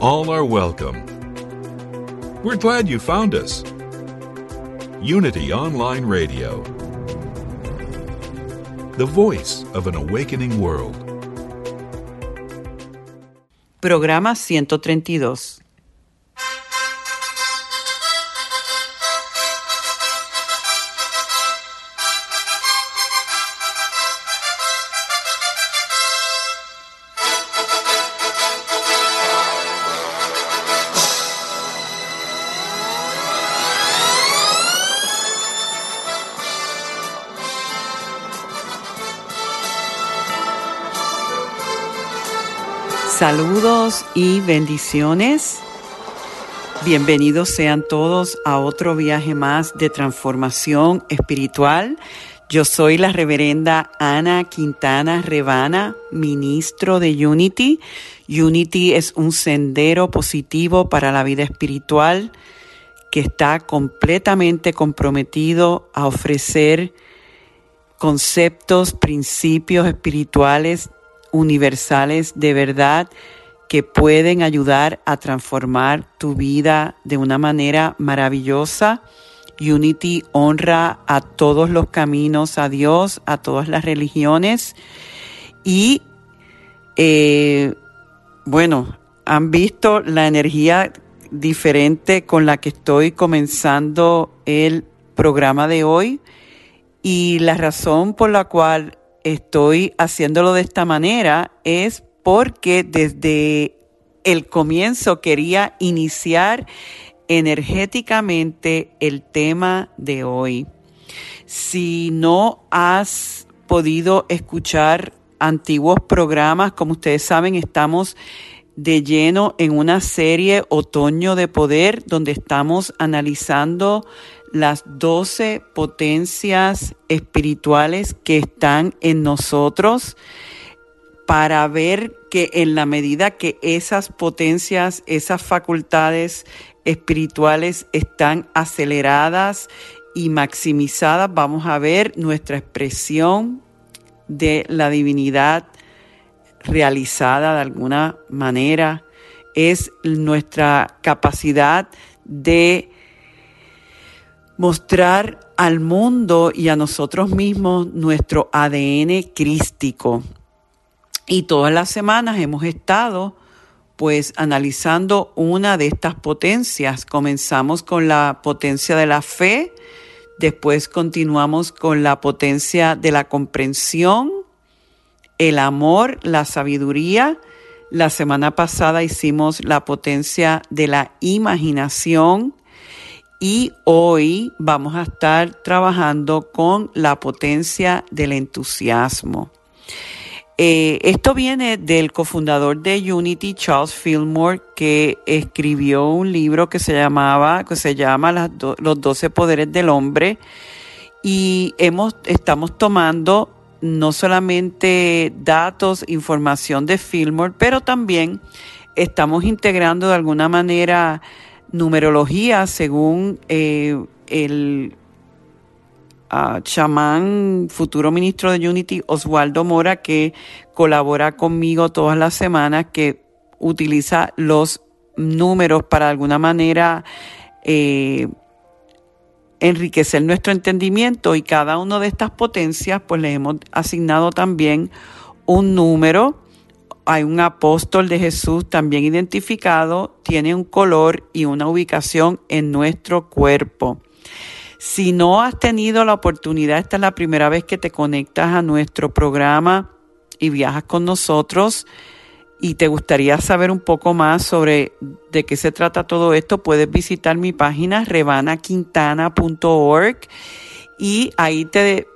All are welcome. We're glad you found us. Unity Online Radio, the voice of an awakening world. Programa 132. Saludos y bendiciones. Bienvenidos sean todos a otro viaje más de transformación espiritual. Yo soy la reverenda Ana Quintana Rebana, ministro de Unity. Unity es un sendero positivo para la vida espiritual que está completamente comprometido a ofrecer conceptos, principios espirituales universales de verdad que pueden ayudar a transformar tu vida de una manera maravillosa. Unity honra a todos los caminos a Dios, a todas las religiones y eh, bueno, han visto la energía diferente con la que estoy comenzando el programa de hoy y la razón por la cual estoy haciéndolo de esta manera es porque desde el comienzo quería iniciar energéticamente el tema de hoy. Si no has podido escuchar antiguos programas, como ustedes saben, estamos de lleno en una serie Otoño de Poder, donde estamos analizando las doce potencias espirituales que están en nosotros para ver que en la medida que esas potencias, esas facultades espirituales están aceleradas y maximizadas, vamos a ver nuestra expresión de la divinidad realizada de alguna manera, es nuestra capacidad de mostrar al mundo y a nosotros mismos nuestro ADN crístico. Y todas las semanas hemos estado pues analizando una de estas potencias. Comenzamos con la potencia de la fe, después continuamos con la potencia de la comprensión, el amor, la sabiduría. La semana pasada hicimos la potencia de la imaginación, y hoy vamos a estar trabajando con la potencia del entusiasmo. Eh, esto viene del cofundador de Unity, Charles Fillmore, que escribió un libro que se llamaba, que se llama Los 12 poderes del hombre. Y hemos, estamos tomando no solamente datos, información de Fillmore, pero también estamos integrando de alguna manera numerología según eh, el uh, chamán, futuro ministro de Unity, Oswaldo Mora, que colabora conmigo todas las semanas, que utiliza los números para alguna manera eh, enriquecer nuestro entendimiento. Y cada una de estas potencias pues le hemos asignado también un número hay un apóstol de Jesús también identificado, tiene un color y una ubicación en nuestro cuerpo. Si no has tenido la oportunidad, esta es la primera vez que te conectas a nuestro programa y viajas con nosotros y te gustaría saber un poco más sobre de qué se trata todo esto, puedes visitar mi página revanaquintana.org y ahí te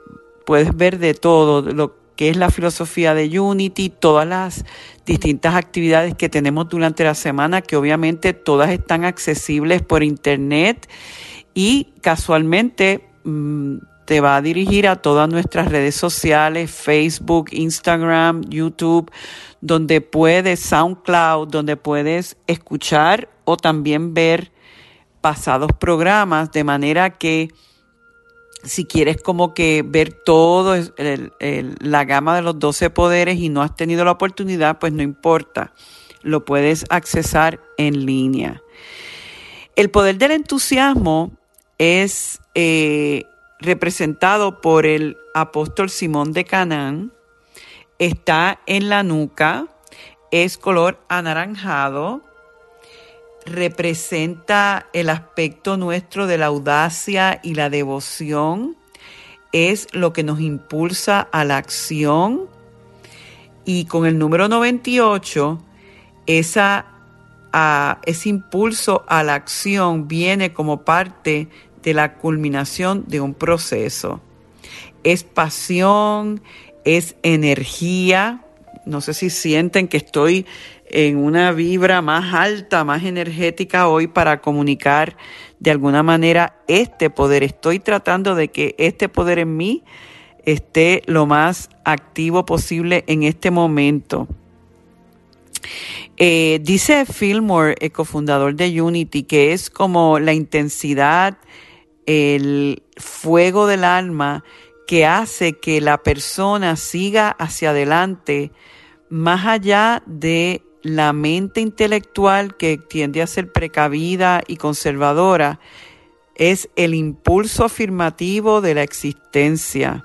puedes ver de todo, lo qué es la filosofía de Unity, todas las distintas actividades que tenemos durante la semana, que obviamente todas están accesibles por internet y casualmente mm, te va a dirigir a todas nuestras redes sociales, Facebook, Instagram, YouTube, donde puedes, SoundCloud, donde puedes escuchar o también ver pasados programas, de manera que si quieres como que ver todo la gama de los 12 poderes y no has tenido la oportunidad, pues no importa, lo puedes accesar en línea. El poder del entusiasmo es eh, representado por el apóstol Simón de Canaán, está en la nuca, es color anaranjado, representa el aspecto nuestro de la audacia y la devoción, es lo que nos impulsa a la acción y con el número 98, esa, ese impulso a la acción viene como parte de la culminación de un proceso. Es pasión, es energía. No sé si sienten que estoy en una vibra más alta, más energética hoy para comunicar de alguna manera este poder. Estoy tratando de que este poder en mí esté lo más activo posible en este momento. Eh, dice Fillmore, el cofundador de Unity, que es como la intensidad, el fuego del alma que hace que la persona siga hacia adelante más allá de la mente intelectual que tiende a ser precavida y conservadora es el impulso afirmativo de la existencia.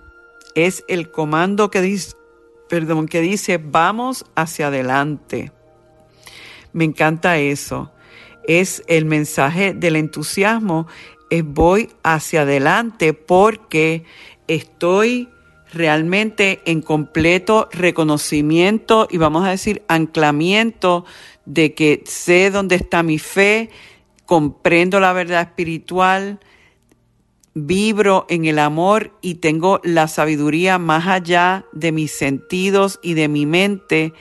Es el comando que dice, perdón, que dice vamos hacia adelante. Me encanta eso. Es el mensaje del entusiasmo, es voy hacia adelante porque estoy realmente en completo reconocimiento y vamos a decir anclamiento de que sé dónde está mi fe, comprendo la verdad espiritual, vibro en el amor y tengo la sabiduría más allá de mis sentidos y de mi mente,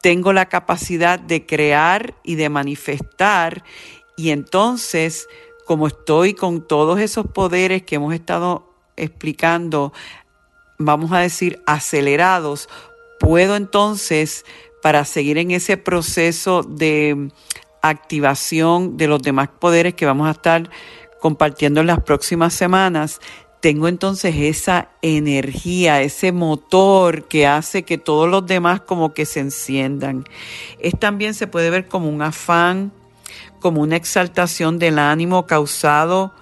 tengo la capacidad de crear y de manifestar y entonces como estoy con todos esos poderes que hemos estado explicando vamos a decir, acelerados, puedo entonces, para seguir en ese proceso de activación de los demás poderes que vamos a estar compartiendo en las próximas semanas, tengo entonces esa energía, ese motor que hace que todos los demás como que se enciendan. Es también se puede ver como un afán, como una exaltación del ánimo causado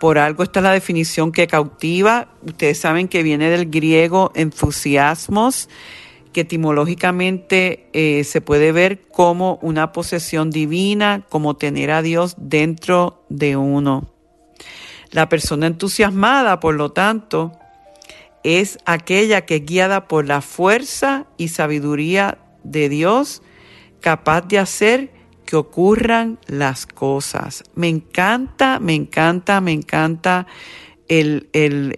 por algo esta es la definición que cautiva. Ustedes saben que viene del griego entusiasmos, que etimológicamente eh, se puede ver como una posesión divina, como tener a Dios dentro de uno. La persona entusiasmada, por lo tanto, es aquella que es guiada por la fuerza y sabiduría de Dios, capaz de hacer ocurran las cosas. Me encanta, me encanta, me encanta el,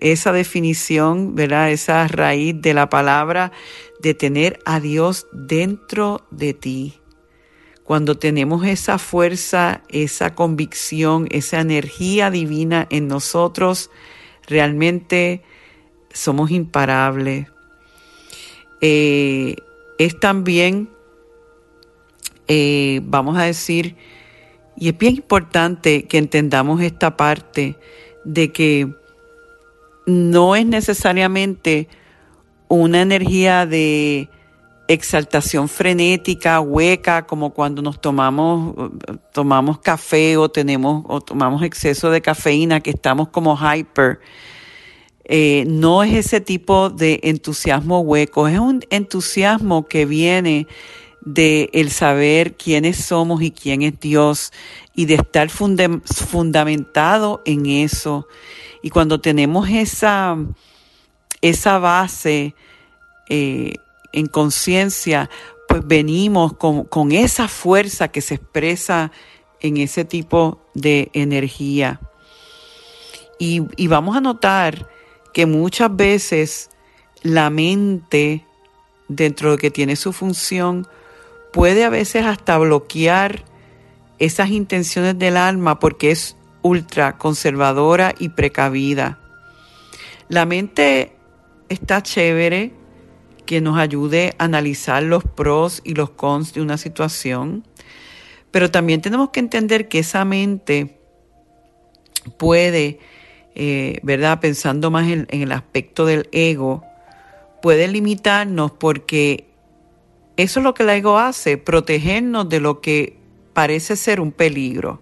esa definición, ¿verdad? Esa raíz de la palabra de tener a Dios dentro de ti. Cuando tenemos esa fuerza, esa convicción, esa energía divina en nosotros, realmente somos imparables. Eh, es también eh, vamos a decir, y es bien importante que entendamos esta parte de que no es necesariamente una energía de exaltación frenética, hueca, como cuando nos tomamos, tomamos café o tenemos, o tomamos exceso de cafeína, que estamos como hyper. Eh, no es ese tipo de entusiasmo hueco, es un entusiasmo que viene de el saber quiénes somos y quién es Dios y de estar fundamentado en eso. Y cuando tenemos esa, esa base eh, en conciencia, pues venimos con, con esa fuerza que se expresa en ese tipo de energía. Y, y, vamos a notar que muchas veces la mente, dentro de que tiene su función, puede a veces hasta bloquear esas intenciones del alma porque es ultra conservadora y precavida. La mente está chévere que nos ayude a analizar los pros y los cons de una situación, pero también tenemos que entender que esa mente puede, eh, ¿verdad? Pensando más en, en el aspecto del ego, puede limitarnos porque eso es lo que el ego hace, protegernos de lo que parece ser un peligro.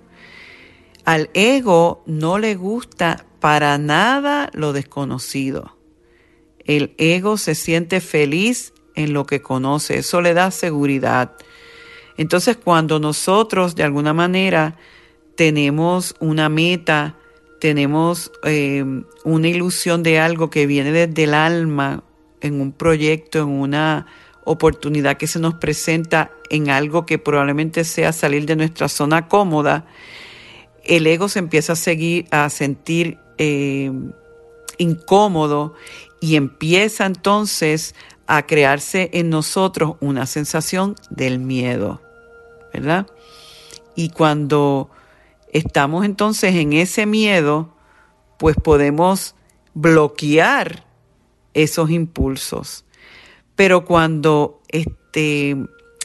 Al ego no le gusta para nada lo desconocido. El ego se siente feliz en lo que conoce, eso le da seguridad. Entonces cuando nosotros de alguna manera tenemos una meta, tenemos eh, una ilusión de algo que viene desde el alma, en un proyecto, en una oportunidad que se nos presenta, en algo que probablemente sea salir de nuestra zona cómoda, el ego se empieza a seguir a sentir eh, incómodo y empieza entonces a crearse en nosotros una sensación del miedo, ¿verdad? Y cuando estamos entonces en ese miedo, pues podemos bloquear esos impulsos. Pero cuando este,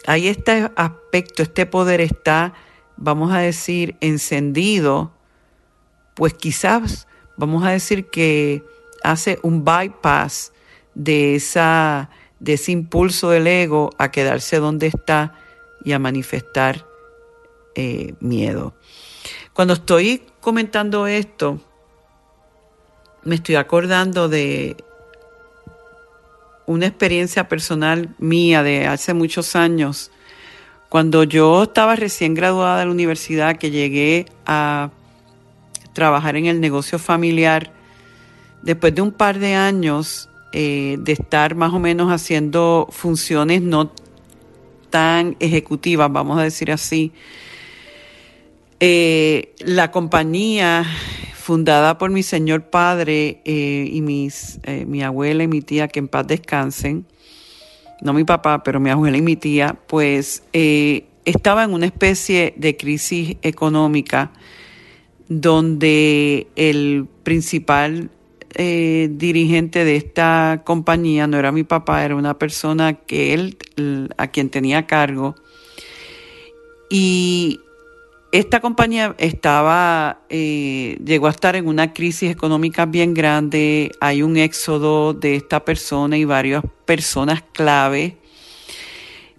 hay este aspecto, este poder está, vamos a decir, encendido, pues quizás vamos a decir que hace un bypass de, esa, de ese impulso del ego a quedarse donde está y a manifestar eh, miedo. Cuando estoy comentando esto, me estoy acordando de una experiencia personal mía de hace muchos años. Cuando yo estaba recién graduada de la universidad, que llegué a trabajar en el negocio familiar, después de un par de años eh, de estar más o menos haciendo funciones no tan ejecutivas, vamos a decir así, eh, la compañía fundada por mi señor padre eh, y mis, mi abuela y mi tía, que en paz descansen, no mi papá, pero mi abuela y mi tía, pues estaba en una especie de crisis económica donde el principal eh, dirigente de esta compañía no era mi papá, era una persona que él, a quien tenía cargo. Y esta compañía estaba, eh, llegó a estar en una crisis económica bien grande. Hay un éxodo de esta persona y varias personas clave.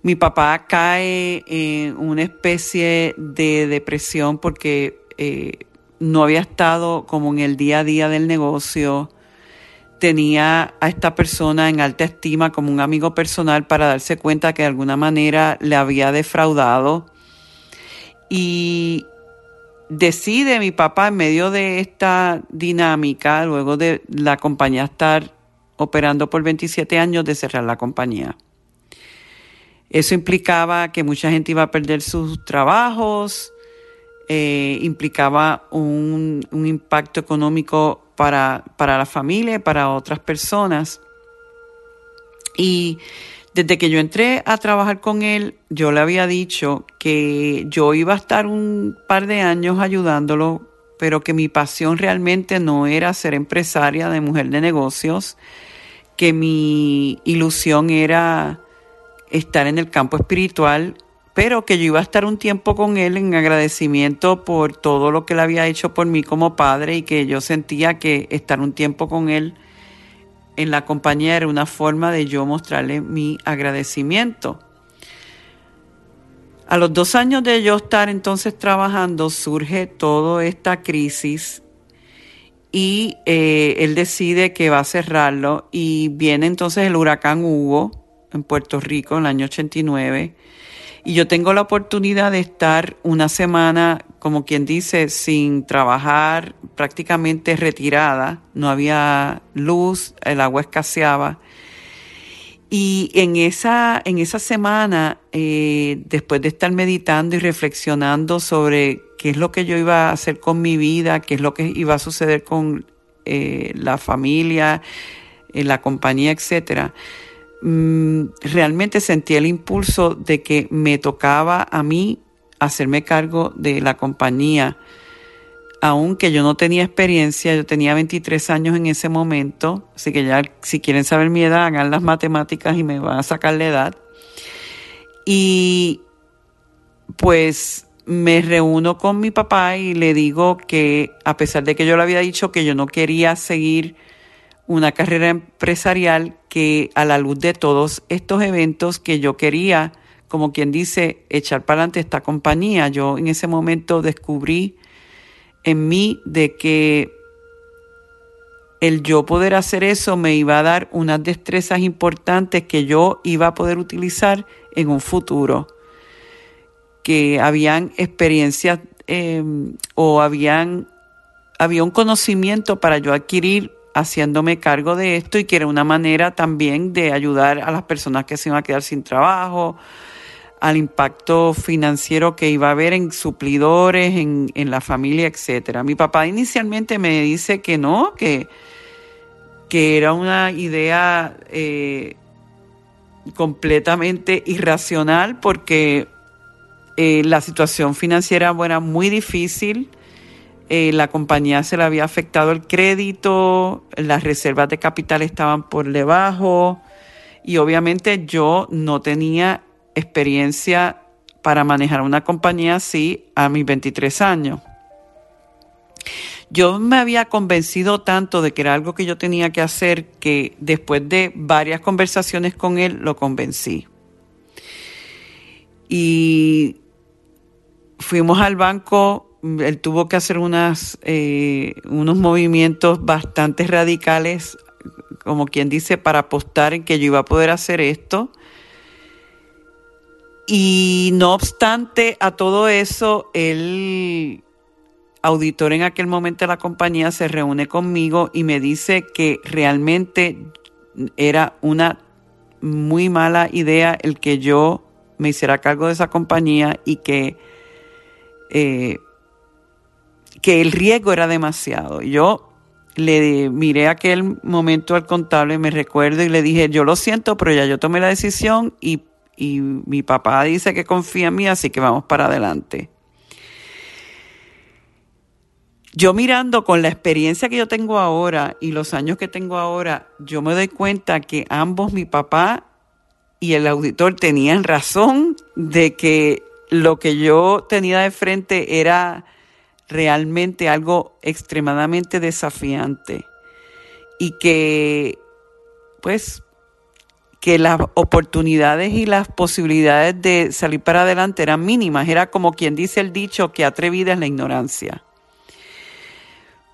Mi papá cae en una especie de depresión porque eh, no había estado como en el día a día del negocio, tenía a esta persona en alta estima como un amigo personal para darse cuenta que de alguna manera le había defraudado. Y decide mi papá en medio de esta dinámica, luego de la compañía estar operando por 27 años, de cerrar la compañía. Eso implicaba que mucha gente iba a perder sus trabajos, eh, implicaba un, impacto económico para, para la familia para otras personas. Y desde que yo entré a trabajar con él, yo le había dicho que yo iba a estar un par de años ayudándolo, pero que mi pasión realmente no era ser empresaria de mujer de negocios, que mi ilusión era estar en el campo espiritual pero que yo iba a estar un tiempo con él en agradecimiento por todo lo que él había hecho por mí como padre y que yo sentía que estar un tiempo con él en la compañía era una forma de yo mostrarle mi agradecimiento. A los dos años de yo estar entonces trabajando surge toda esta crisis y eh, él decide que va a cerrarlo y viene entonces el huracán Hugo en Puerto Rico en el año 89 y yo tengo la oportunidad de estar una semana, como quien dice, sin trabajar, prácticamente retirada. No había luz, el agua escaseaba. Y en esa, en esa semana, eh, después de estar meditando y reflexionando sobre qué es lo que yo iba a hacer con mi vida, qué es lo que iba a suceder con eh, la familia, en la compañía, etcétera, mm, realmente sentí el impulso de que me tocaba a mí hacerme cargo de la compañía. Aunque yo no tenía experiencia, yo tenía 23 años en ese momento, así que ya si quieren saber mi edad, hagan las matemáticas y me van a sacar la edad. Y pues me reúno con mi papá y le digo que a pesar de que yo le había dicho que yo no quería seguir una carrera empresarial, que a la luz de todos estos eventos que yo quería, como quien dice, echar para adelante esta compañía, yo en ese momento descubrí en mí de que el yo poder hacer eso me iba a dar unas destrezas importantes que yo iba a poder utilizar en un futuro que habían experiencias em, o habían, había un conocimiento para yo adquirir haciéndome cargo de esto y que era una manera también de ayudar a las personas que se iban a quedar sin trabajo, al impacto financiero que iba a haber en suplidores, en, en la familia, etcétera. Mi papá inicialmente me dice que no, que, que era una idea eh, completamente irracional porque eh, la situación financiera era muy difícil. Eh, la compañía se le había afectado el crédito, las reservas de capital estaban por debajo y obviamente yo no tenía experiencia para manejar una compañía así a mis 23 años. Yo me había convencido tanto de que era algo que yo tenía que hacer que después de varias conversaciones con él lo convencí. Y fuimos al banco, él tuvo que hacer eh, unos movimientos bastante radicales, como quien dice, para apostar en que yo iba a poder hacer esto. Y no obstante a todo eso, el auditor en aquel momento de la compañía se reúne conmigo y me dice que realmente era una muy mala idea el que yo me hiciera cargo de esa compañía y que eh, que el riesgo era demasiado. Yo le miré aquel momento al contable, me recuerdo, y le dije, yo lo siento, pero ya yo tomé la decisión y, y mi papá dice que confía en mí, así que vamos para adelante. Yo mirando con la experiencia que yo tengo ahora y los años que tengo ahora, yo me doy cuenta que ambos, mi papá y el auditor, tenían razón de que lo que yo tenía de frente era realmente algo extremadamente desafiante y que pues que las oportunidades y las posibilidades de salir para adelante eran mínimas. Era como quien dice el dicho que atrevida es la ignorancia.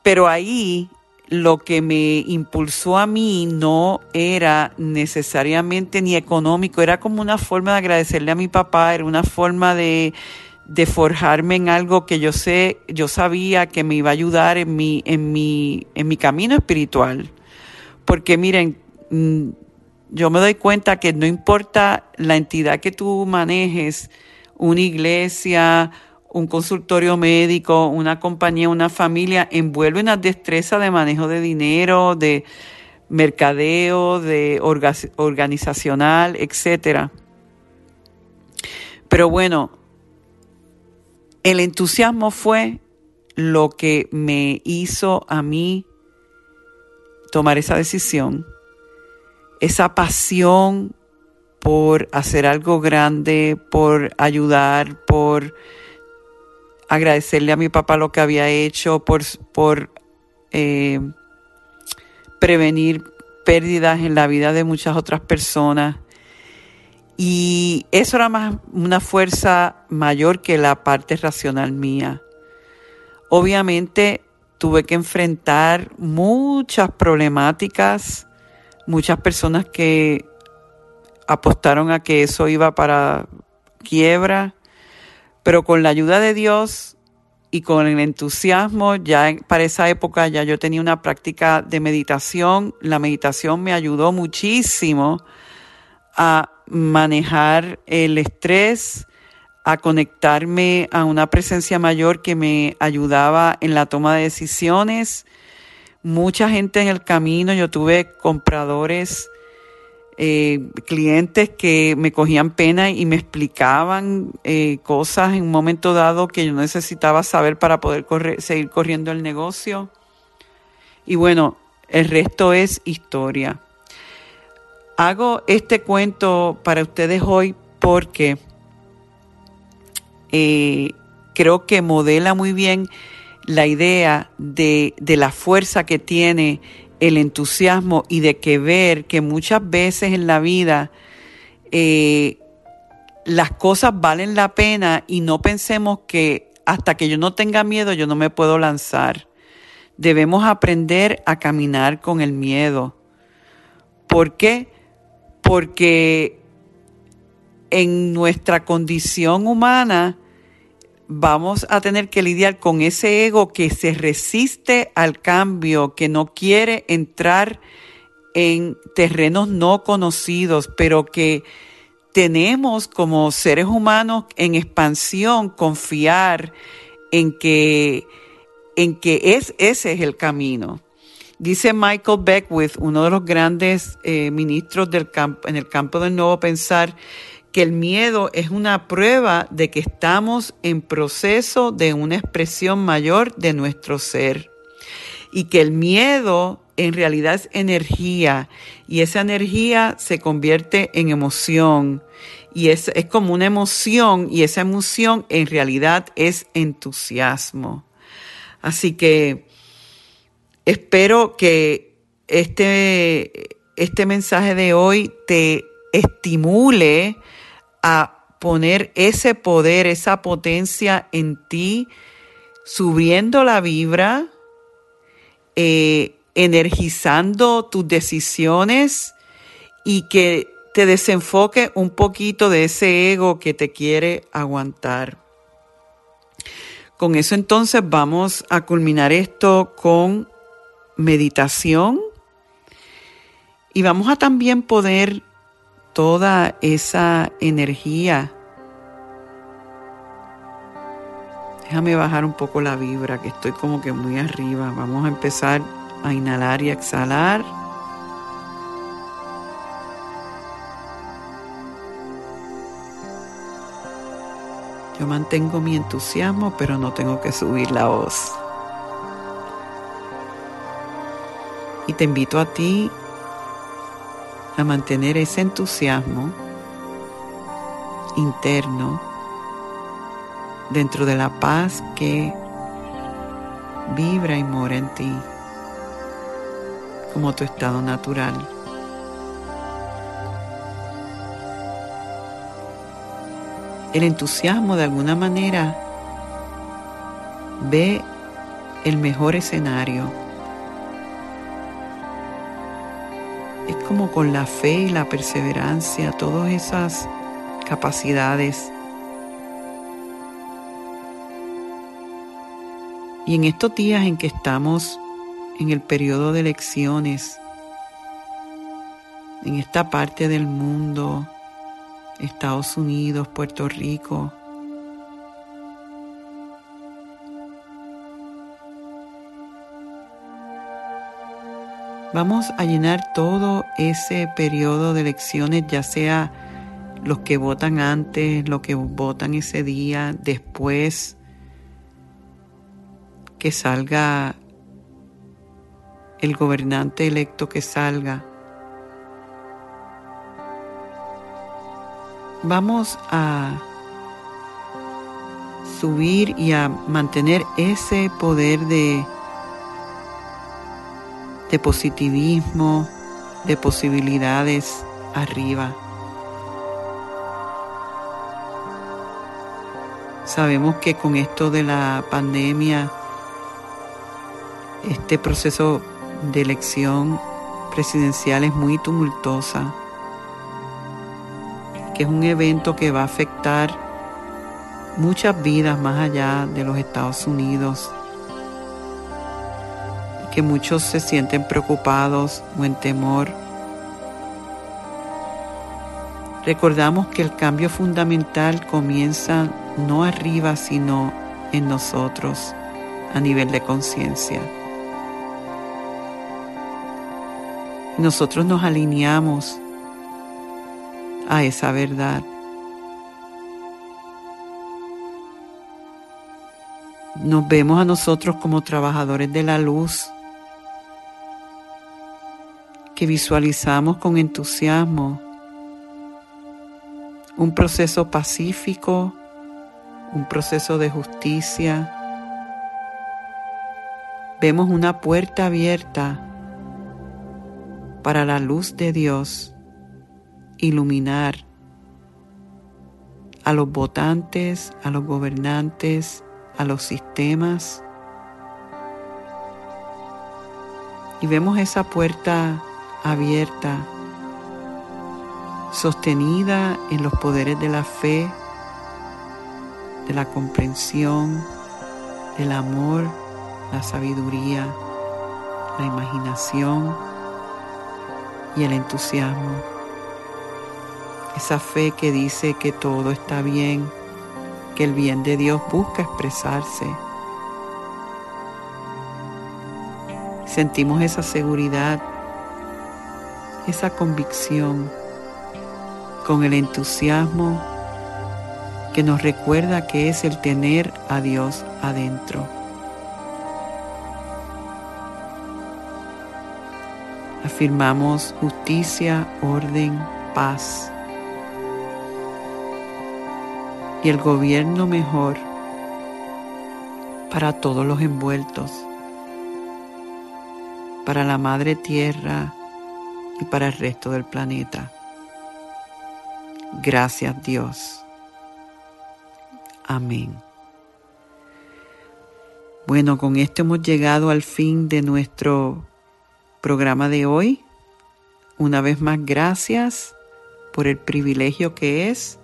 Pero ahí lo que me impulsó a mí no era necesariamente ni económico, era como una forma de agradecerle a mi papá, era una forma de, de forjarme en algo que yo sé, yo sabía que me iba a ayudar en mi, en mi, en mi camino espiritual. Porque miren, mm, yo me doy cuenta que no importa la entidad que tú manejes, una iglesia, un consultorio médico, una compañía, una familia, envuelve una destreza de manejo de dinero, de mercadeo, de organizacional, etcétera. Pero bueno, el entusiasmo fue lo que me hizo a mí tomar esa decisión, esa pasión por hacer algo grande, por ayudar, por agradecerle a mi papá lo que había hecho por, eh, prevenir pérdidas en la vida de muchas otras personas. Y eso era más una fuerza mayor que la parte racional mía. Obviamente tuve que enfrentar muchas problemáticas, muchas personas que apostaron a que eso iba para quiebra, pero con la ayuda de Dios y con el entusiasmo, ya para esa época ya yo tenía una práctica de meditación. La meditación me ayudó muchísimo a manejar el estrés, a conectarme a una presencia mayor que me ayudaba en la toma de decisiones. mucha gente en el camino, yo tuve compradores, eh, clientes que me cogían pena y me explicaban eh, cosas en un momento dado que yo necesitaba saber para poder seguir corriendo el negocio. Y bueno, el resto es historia. Hago este cuento para ustedes hoy porque eh, creo que modela muy bien la idea de, de la fuerza que tiene el entusiasmo y de que ver que muchas veces en la vida eh, las cosas valen la pena y no pensemos que hasta que yo no tenga miedo yo no me puedo lanzar. Debemos aprender a caminar con el miedo. ¿Por qué? Porque en nuestra condición humana, vamos a tener que lidiar con ese ego que se resiste al cambio, que no quiere entrar en terrenos no conocidos, pero que tenemos como seres humanos en expansión confiar en que, en que es, ese es el camino. Dice Michael Beckwith, uno de los grandes eh, ministros del campo, en el campo del nuevo pensar, que el miedo es una prueba de que estamos en proceso de una expresión mayor de nuestro ser. Y que el miedo en realidad es energía. Y esa energía se convierte en emoción. Y es, es como una emoción. Y esa emoción en realidad es entusiasmo. Así que espero que este, este mensaje de hoy te estimule a poner ese poder, esa potencia en ti, subiendo la vibra, eh, energizando tus decisiones y que te desenfoque un poquito de ese ego que te quiere aguantar. Con eso entonces vamos a culminar esto con meditación y vamos a también poder toda esa energía. Déjame bajar un poco la vibra, que estoy como que muy arriba. Vamos a empezar a inhalar y exhalar. Yo mantengo mi entusiasmo, pero no tengo que subir la voz. Y te invito a ti a mantener ese entusiasmo interno dentro de la paz que vibra y mora en ti como tu estado natural. El entusiasmo de alguna manera ve el mejor escenario es como con la fe y la perseverancia, todas esas capacidades. Y en estos días en que estamos en el periodo de elecciones, en esta parte del mundo, Estados Unidos, Puerto Rico, Vamos a llenar todo ese periodo de elecciones, ya sea los que votan antes, los que votan ese día, después que salga el gobernante electo que salga. Vamos a subir y a mantener ese poder de de positivismo, de posibilidades arriba. Sabemos que con esto de la pandemia, este proceso de elección presidencial es muy tumultuosa, que es un evento que va a afectar muchas vidas más allá de los Estados Unidos que muchos se sienten preocupados o en temor. Recordamos que el cambio fundamental comienza no arriba, sino en nosotros a nivel de conciencia. Nosotros nos alineamos a esa verdad. Nos vemos a nosotros como trabajadores de la luz que visualizamos con entusiasmo un proceso pacífico, un proceso de justicia. Vemos una puerta abierta para la luz de Dios iluminar a los votantes, a los gobernantes, a los sistemas. Y vemos esa puerta abierta, sostenida en los poderes de la fe, de la comprensión, del amor, la sabiduría, la imaginación y el entusiasmo. Esa fe que dice que todo está bien, que el bien de Dios busca expresarse. Sentimos esa seguridad, esa convicción, con el entusiasmo que nos recuerda que es el tener a Dios adentro. Afirmamos justicia, orden, paz y el gobierno mejor para todos los envueltos, para la Madre Tierra y para el resto del planeta. Gracias Dios. Amén. Bueno, con esto hemos llegado al fin de nuestro programa de hoy. Una vez más, gracias por el privilegio que es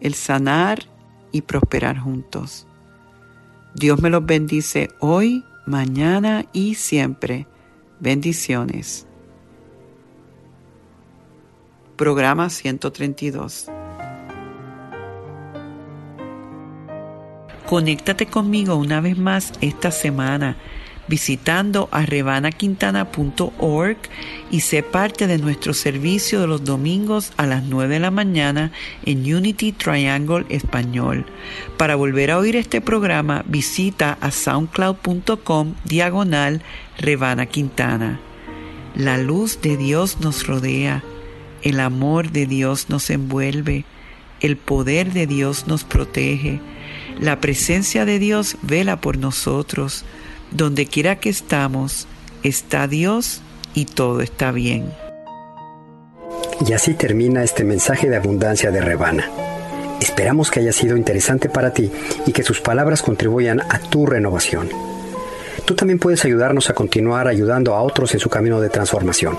el sanar y prosperar juntos. Dios me los bendice hoy, mañana y siempre. Bendiciones. Programa 132. Conéctate conmigo una vez más esta semana visitando a revanaquintana.org y sé parte de nuestro servicio de los domingos a las 9 de la mañana en Unity Triangle Español. Para volver a oír este programa, visita a soundcloud.com diagonal Revana Quintana. La luz de Dios nos rodea, el amor de Dios nos envuelve, el poder de Dios nos protege, la presencia de Dios vela por nosotros, donde quiera que estamos, está Dios y todo está bien. Y así termina este mensaje de abundancia de Rebana. Esperamos que haya sido interesante para ti y que sus palabras contribuyan a tu renovación. Tú también puedes ayudarnos a continuar ayudando a otros en su camino de transformación.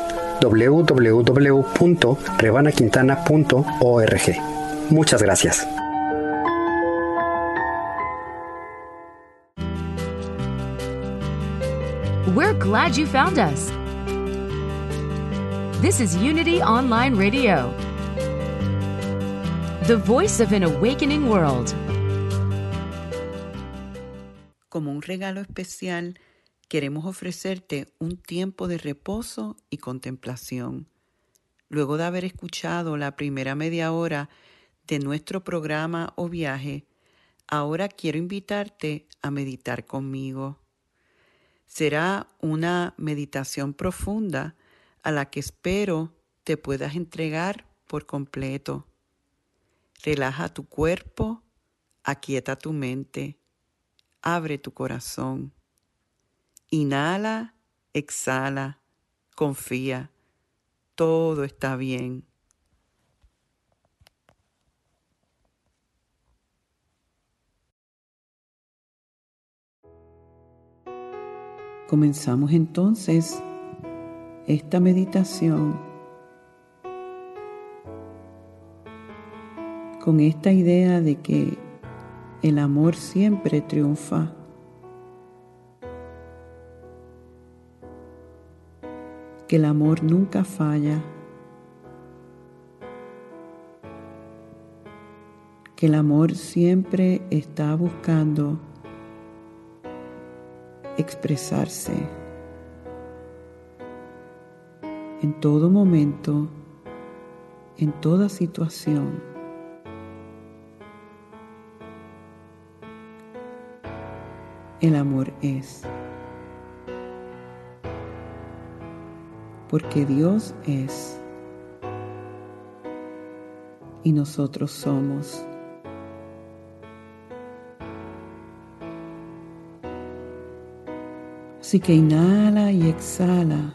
www.rebanaquintana.org. Muchas gracias. We're glad you found us. This is Unity Online Radio, the voice of an awakening world. Como un regalo especial, queremos ofrecerte un tiempo de reposo y contemplación. Luego de haber escuchado la primera media hora de nuestro programa o viaje, ahora quiero invitarte a meditar conmigo. Será una meditación profunda a la que espero te puedas entregar por completo. Relaja tu cuerpo, aquieta tu mente, abre tu corazón. Inhala, exhala, confía, todo está bien. Comenzamos entonces esta meditación con esta idea de que el amor siempre triunfa. Que el amor nunca falla. Que el amor siempre está buscando expresarse en todo momento, en toda situación. el amor es. Porque Dios es y nosotros somos. Así que inhala y exhala.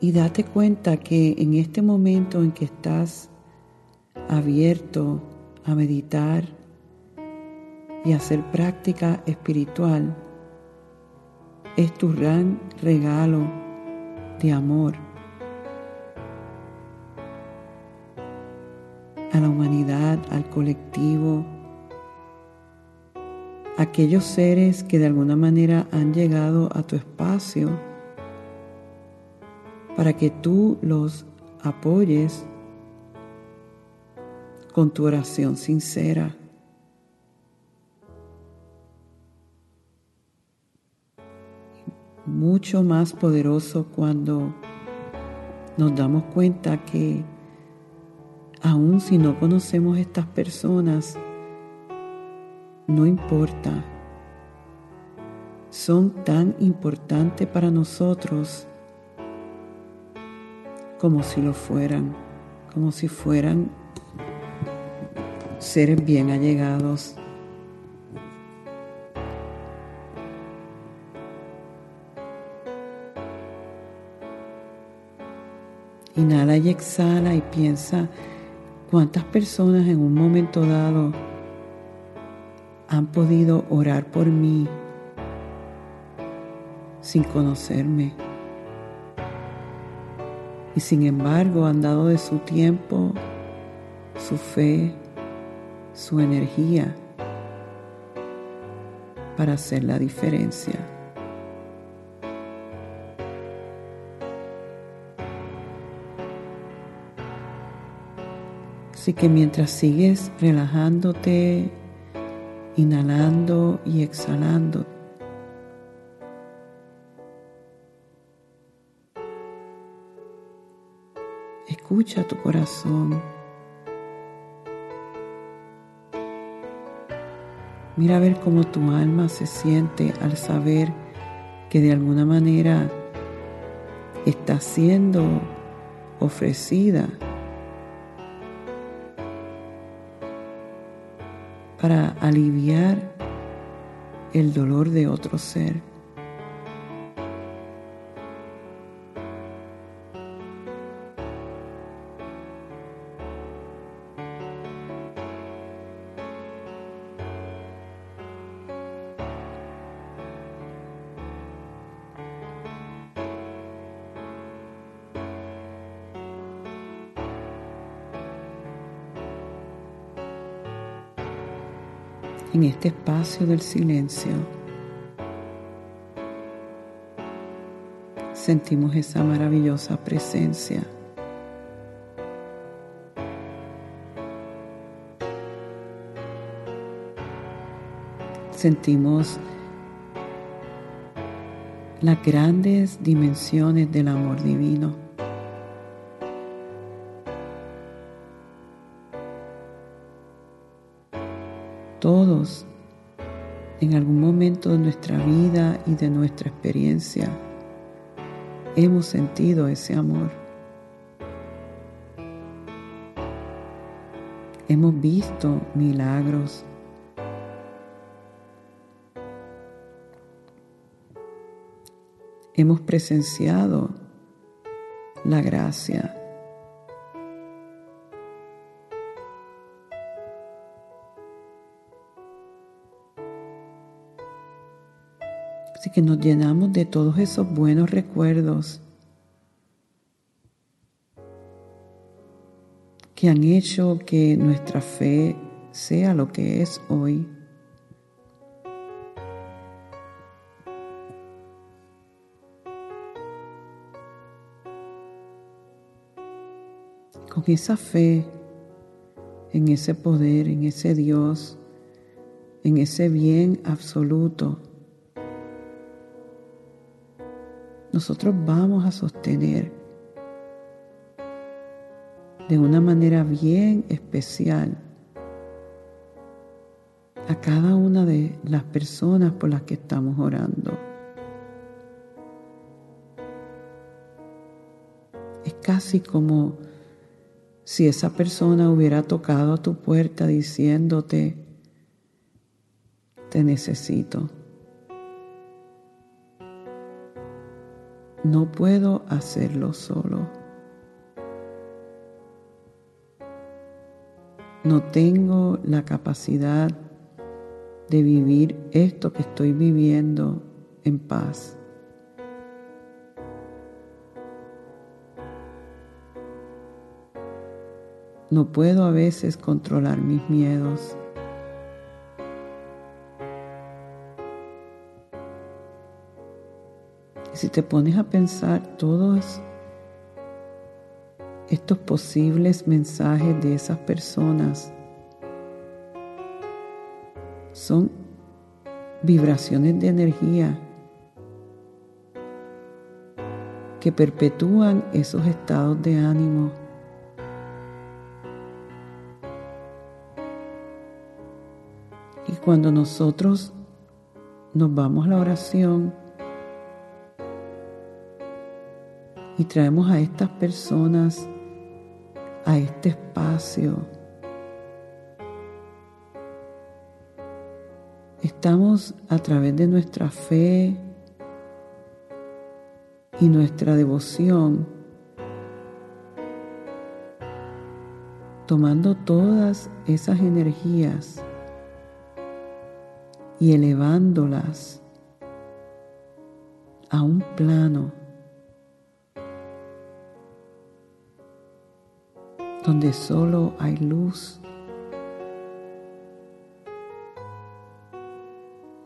Y date cuenta que en este momento en que estás abierto a meditar y hacer práctica espiritual, es tu gran regalo de amor a la humanidad, al colectivo, aquellos seres que de alguna manera han llegado a tu espacio para que tú los apoyes con tu oración sincera. Mucho más poderoso cuando nos damos cuenta que aun si no conocemos estas personas, no importa, son tan importantes para nosotros como si lo fueran, como si fueran seres bien allegados. Inhala y exhala y piensa cuántas personas en un momento dado han podido orar por mí sin conocerme y sin embargo han dado de su tiempo, su fe, su energía para hacer la diferencia. Así que mientras sigues relajándote, inhalando y exhalando, Escucha tu corazón. Mira a ver cómo tu alma se siente al saber que de alguna manera está siendo ofrecida para aliviar el dolor de otro ser. Del silencio, sentimos esa maravillosa presencia. Sentimos las grandes dimensiones del amor divino. Todos en algún momento de nuestra vida y de nuestra experiencia hemos sentido ese amor. Hemos visto milagros. Hemos presenciado la gracia que nos llenamos de todos esos buenos recuerdos que han hecho que nuestra fe sea lo que es hoy. Con esa fe en ese poder, en ese Dios, en ese bien absoluto, nosotros vamos a sostener de una manera bien especial a cada una de las personas por las que estamos orando. Es casi como si esa persona hubiera tocado a tu puerta diciéndote, te necesito. No puedo hacerlo solo. No tengo la capacidad de vivir esto que estoy viviendo en paz. No puedo a veces controlar mis miedos. Si te pones a pensar todos estos posibles mensajes de esas personas, son vibraciones de energía que perpetúan esos estados de ánimo. Y cuando nosotros nos vamos a la oración, y traemos a estas personas a este espacio. Estamos a través de nuestra fe y nuestra devoción tomando todas esas energías y elevándolas a un plano donde solo hay luz,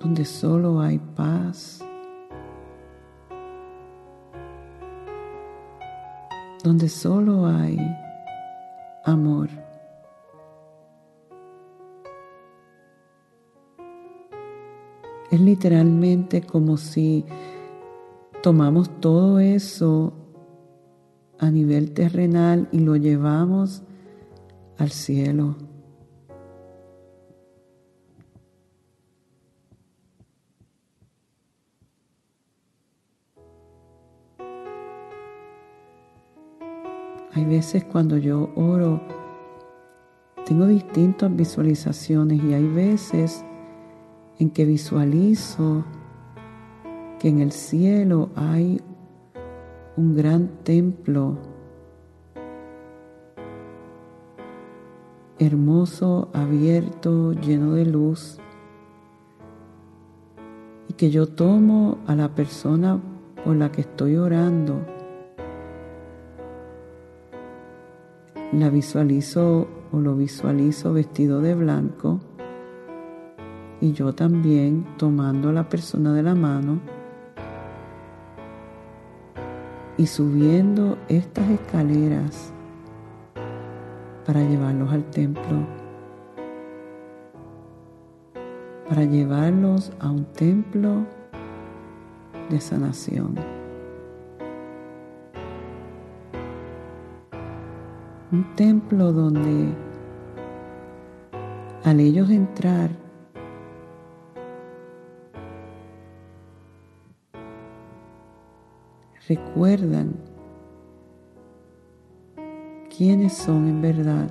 donde solo hay paz, donde solo hay amor. Es literalmente como si tomamos todo eso a nivel terrenal y lo llevamos al cielo. Hay veces cuando yo oro, tengo distintas visualizaciones y hay veces en que visualizo que en el cielo hay un gran templo hermoso, abierto, lleno de luz, y que yo tomo a la persona por la que estoy orando, la visualizo o lo visualizo vestido de blanco, y yo también tomando a la persona de la mano, y subiendo estas escaleras para llevarlos al templo, para llevarlos a un templo de sanación. Un templo donde al ellos entrar recuerdan quiénes son en verdad.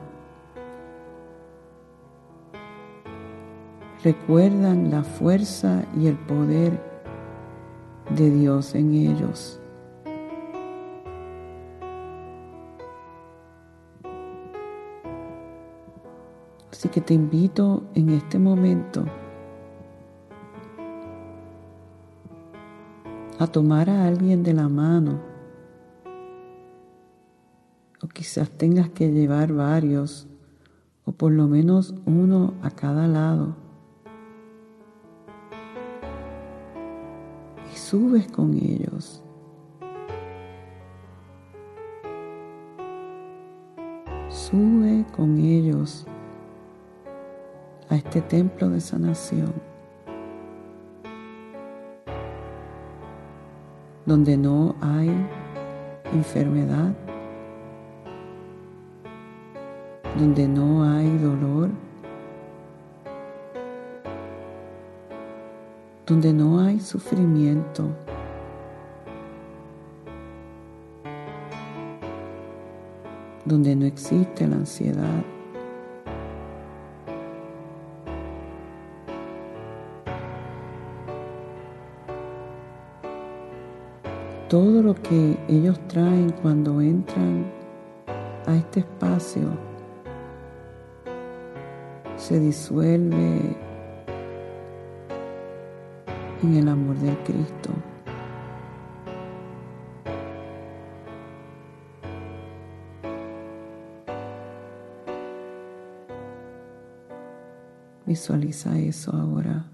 Recuerdan la fuerza y el poder de Dios en ellos. Así que te invito en este momento a tomar a alguien de la mano, o quizás tengas que llevar varios, o por lo menos uno a cada lado. Y subes con ellos. Sube con ellos a este templo de sanación, donde no hay enfermedad, donde no hay dolor, donde no hay sufrimiento. donde no existe la ansiedad. Todo lo que ellos traen cuando entran a este espacio se disuelve en el amor del Cristo. Visualiza eso ahora.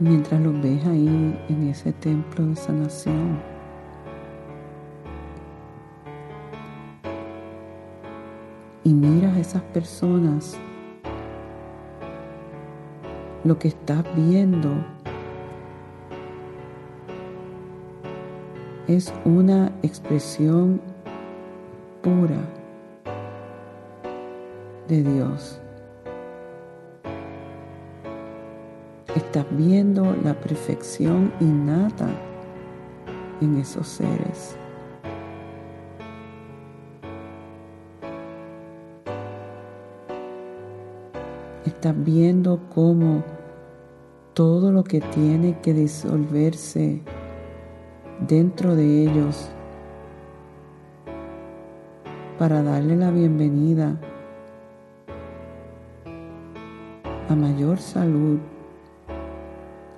Mientras los ves ahí en ese templo de sanación. Y miras a esas personas, lo que estás viendo es una expresión pura de Dios. Estás viendo la perfección innata en esos seres. Estás viendo cómo todo lo que tiene que disolverse dentro de ellos para darle la bienvenida a mayor salud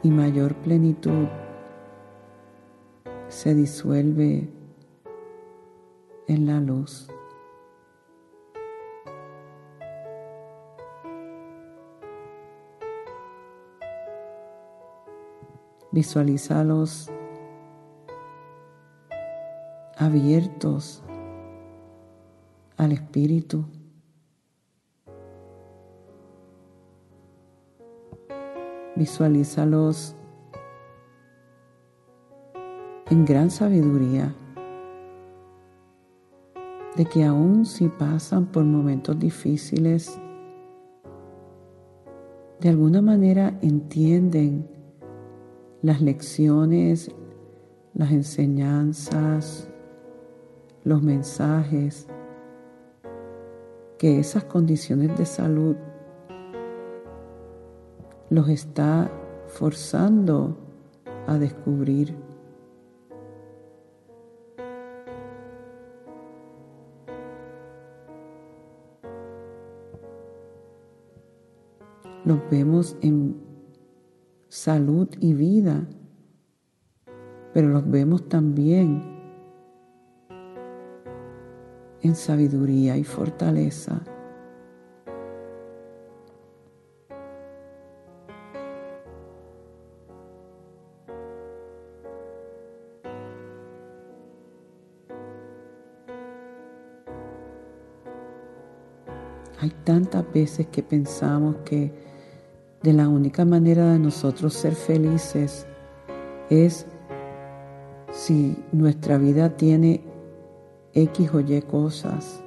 y mayor plenitud se disuelve en la luz. Visualízalos abiertos al Espíritu. Visualízalos en gran sabiduría de que aun si pasan por momentos difíciles, de alguna manera entienden las lecciones, las enseñanzas, los mensajes que esas condiciones de salud los está forzando a descubrir. Los vemos en salud y vida, pero los vemos también en sabiduría y fortaleza. Veces que pensamos que de la única manera de nosotros ser felices es si nuestra vida tiene X o Y cosas.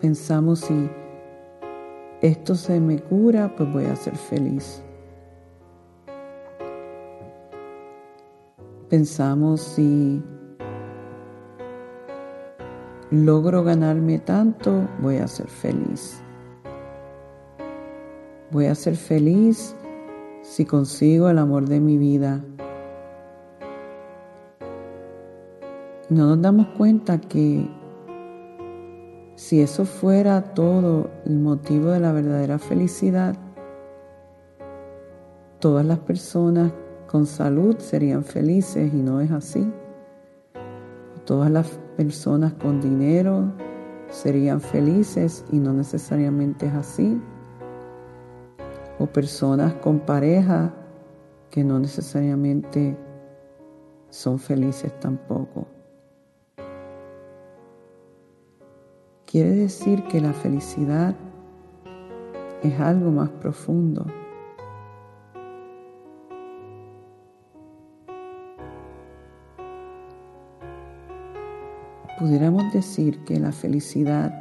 pensamos si esto se me cura, pues voy a ser feliz. Pensamos si logro ganarme tanto, voy a ser feliz. Voy a ser feliz si consigo el amor de mi vida. No nos damos cuenta que si eso fuera todo el motivo de la verdadera felicidad, todas las personas con salud serían felices y no es así. Todas las personas con dinero serían felices y no necesariamente es así o personas con pareja que no necesariamente son felices tampoco. Quiere decir que la felicidad es algo más profundo. Pudiéramos decir que la felicidad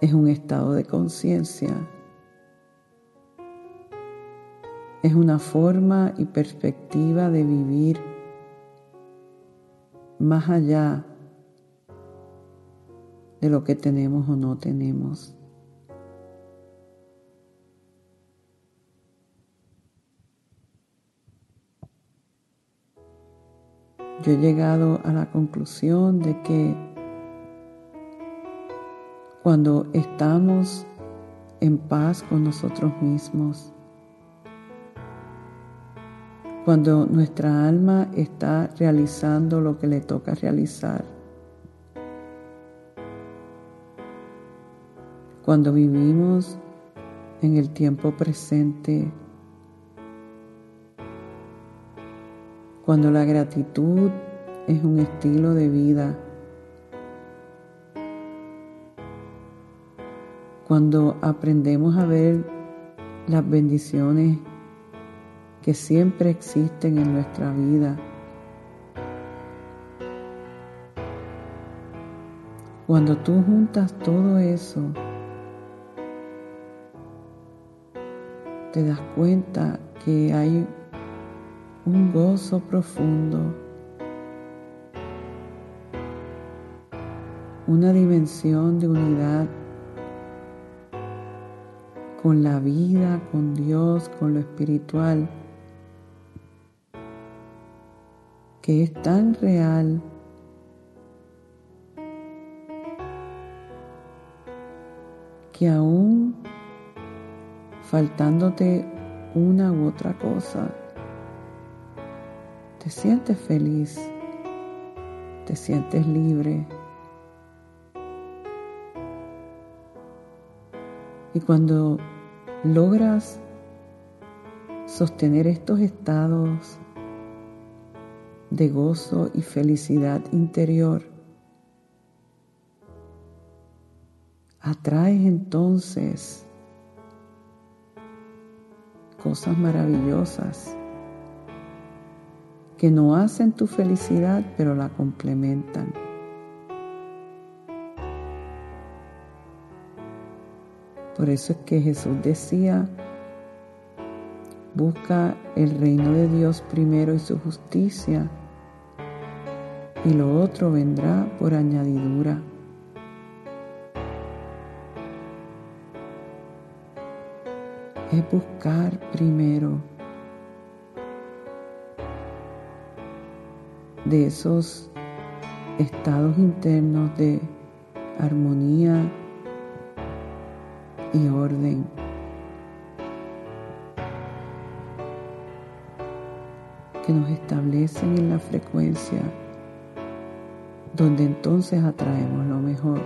es un estado de conciencia es una forma y perspectiva de vivir más allá de lo que tenemos o no tenemos. Yo he llegado a la conclusión de que cuando estamos en paz con nosotros mismos, cuando nuestra alma está realizando lo que le toca realizar. Cuando vivimos en el tiempo presente. Cuando la gratitud es un estilo de vida. Cuando aprendemos a ver las bendiciones que siempre existen en nuestra vida. Cuando tú juntas todo eso, te das cuenta que hay un gozo profundo, una dimensión de unidad con la vida, con Dios, con lo espiritual que es tan real. Que aún faltándote una u otra cosa, te sientes feliz, te sientes libre. Y cuando logras sostener estos estados de gozo y felicidad interior. Atraes entonces cosas maravillosas que no hacen tu felicidad, pero la complementan. Por eso es que Jesús decía, busca el reino de Dios primero y su justicia y lo otro vendrá por añadidura. Es buscar primero de esos estados internos de armonía y orden. que nos establecen en la frecuencia donde entonces atraemos lo mejor.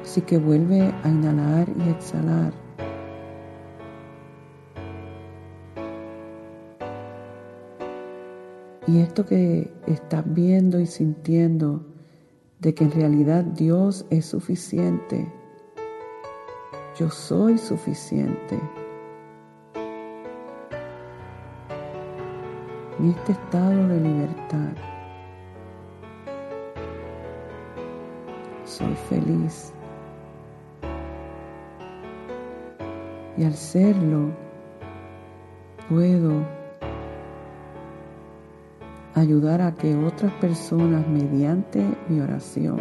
Así que vuelve a inhalar y exhalar. Y esto que estás viendo y sintiendo de que en realidad Dios es suficiente. Yo soy suficiente. en este estado de libertad. Soy feliz. Y al serlo, puedo ayudar a que otras personas mediante mi oración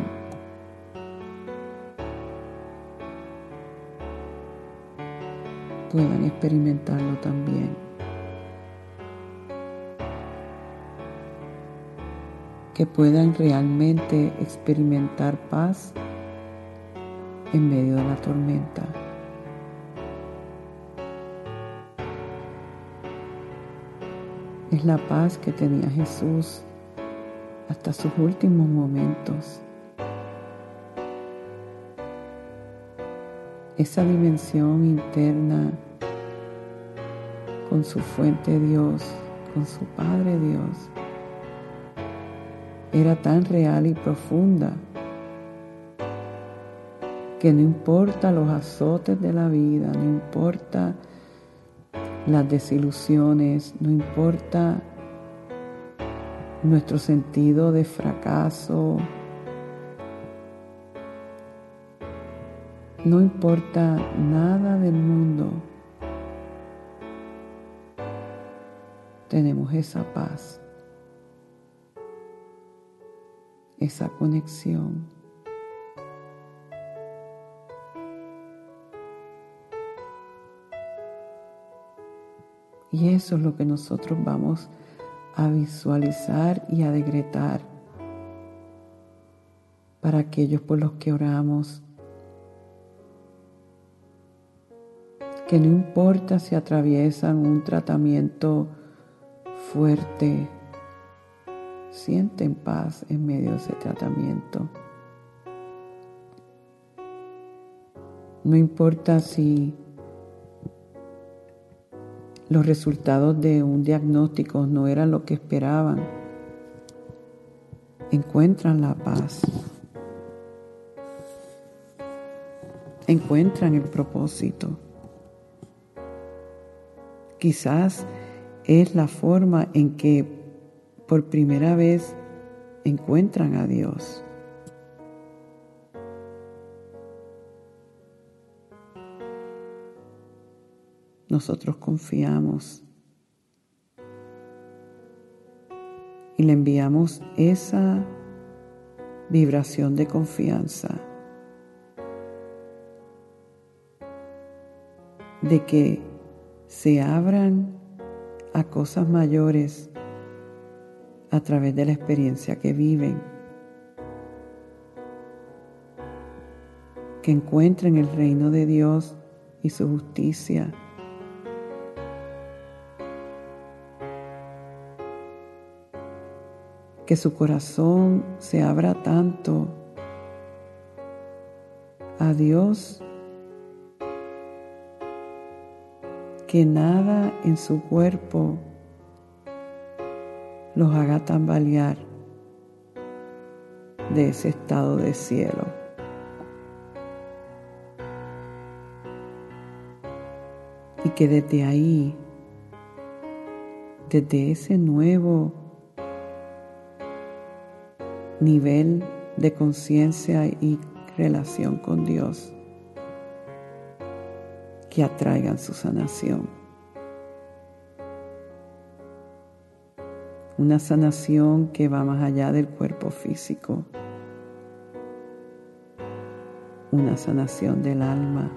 puedan experimentarlo también. Que puedan realmente experimentar paz en medio de la tormenta. La paz que tenía Jesús hasta sus últimos momentos. Esa dimensión interna con su fuente Dios, con su Padre Dios, era tan real y profunda que no importa los azotes de la vida, no importa las desilusiones, no importa nuestro sentido de fracaso, no importa nada del mundo, tenemos esa paz, esa conexión. Y eso es lo que nosotros vamos a visualizar y a decretar para aquellos por los que oramos. Que no importa si atraviesan un tratamiento fuerte, sienten paz en medio de ese tratamiento. No importa si los resultados de un diagnóstico no eran lo que esperaban, encuentran la paz, encuentran el propósito. Quizás es la forma en que por primera vez encuentran a Dios. Nosotros confiamos. Y le enviamos esa vibración de confianza de que se abran a cosas mayores a través de la experiencia que viven, que encuentren el reino de Dios y su justicia que su corazón se abra tanto a Dios que nada en su cuerpo los haga tambalear de ese estado de cielo. Y que desde ahí, desde ese nuevo nivel de conciencia y relación con Dios que atraigan su sanación. Una sanación que va más allá del cuerpo físico. Una sanación del alma.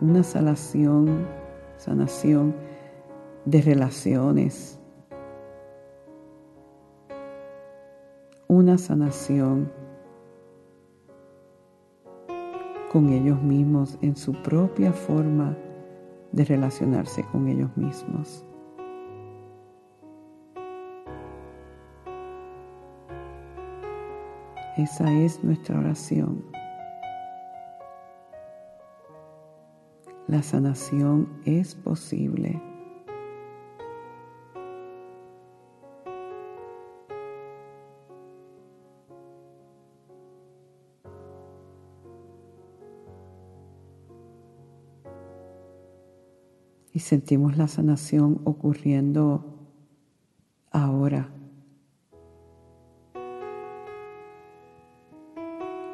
Una sanación, sanación de relaciones una sanación con ellos mismos en su propia forma de relacionarse con ellos mismos. Esa es nuestra oración. La sanación es posible. Y sentimos la sanación ocurriendo ahora.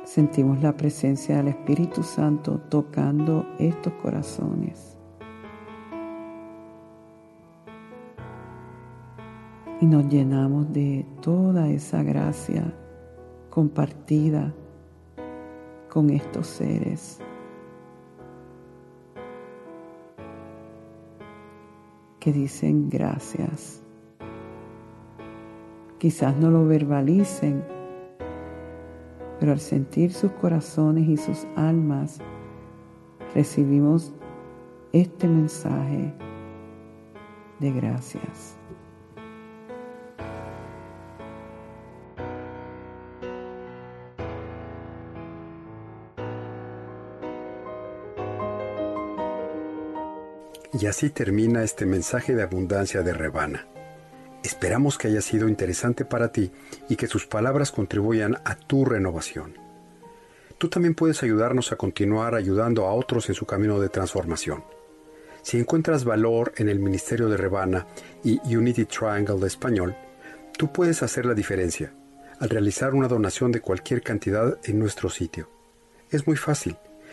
Sentimos la presencia del Espíritu Santo tocando estos corazones. Y nos llenamos de toda esa gracia compartida con estos seres. Que dicen gracias. Quizás no lo verbalicen, pero al sentir sus corazones y sus almas, recibimos este mensaje de gracias. Y así termina este mensaje de abundancia de Rebana. Esperamos que haya sido interesante para ti y que sus palabras contribuyan a tu renovación. Tú también puedes ayudarnos a continuar ayudando a otros en su camino de transformación. Si encuentras valor en el Ministerio de Rebana y Unity Triangle de español, tú puedes hacer la diferencia al realizar una donación de cualquier cantidad en nuestro sitio. Es muy fácil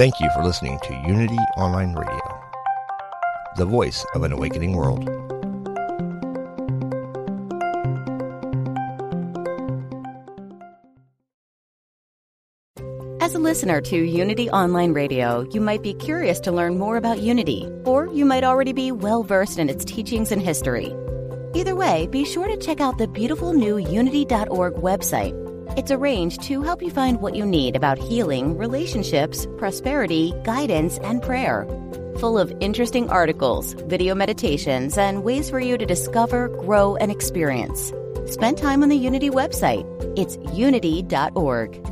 Thank you for listening to Unity Online Radio, the voice of an awakening world. As a listener to Unity Online Radio, you might be curious to learn more about Unity, or you might already be well versed in its teachings and history. Either way, be sure to check out the beautiful new Unity.org website it's arranged to help you find what you need about healing, relationships, prosperity, guidance, and prayer. Full of interesting articles, video meditations, and ways for you to discover, grow, and experience. Spend time on the Unity website. It's unity.org.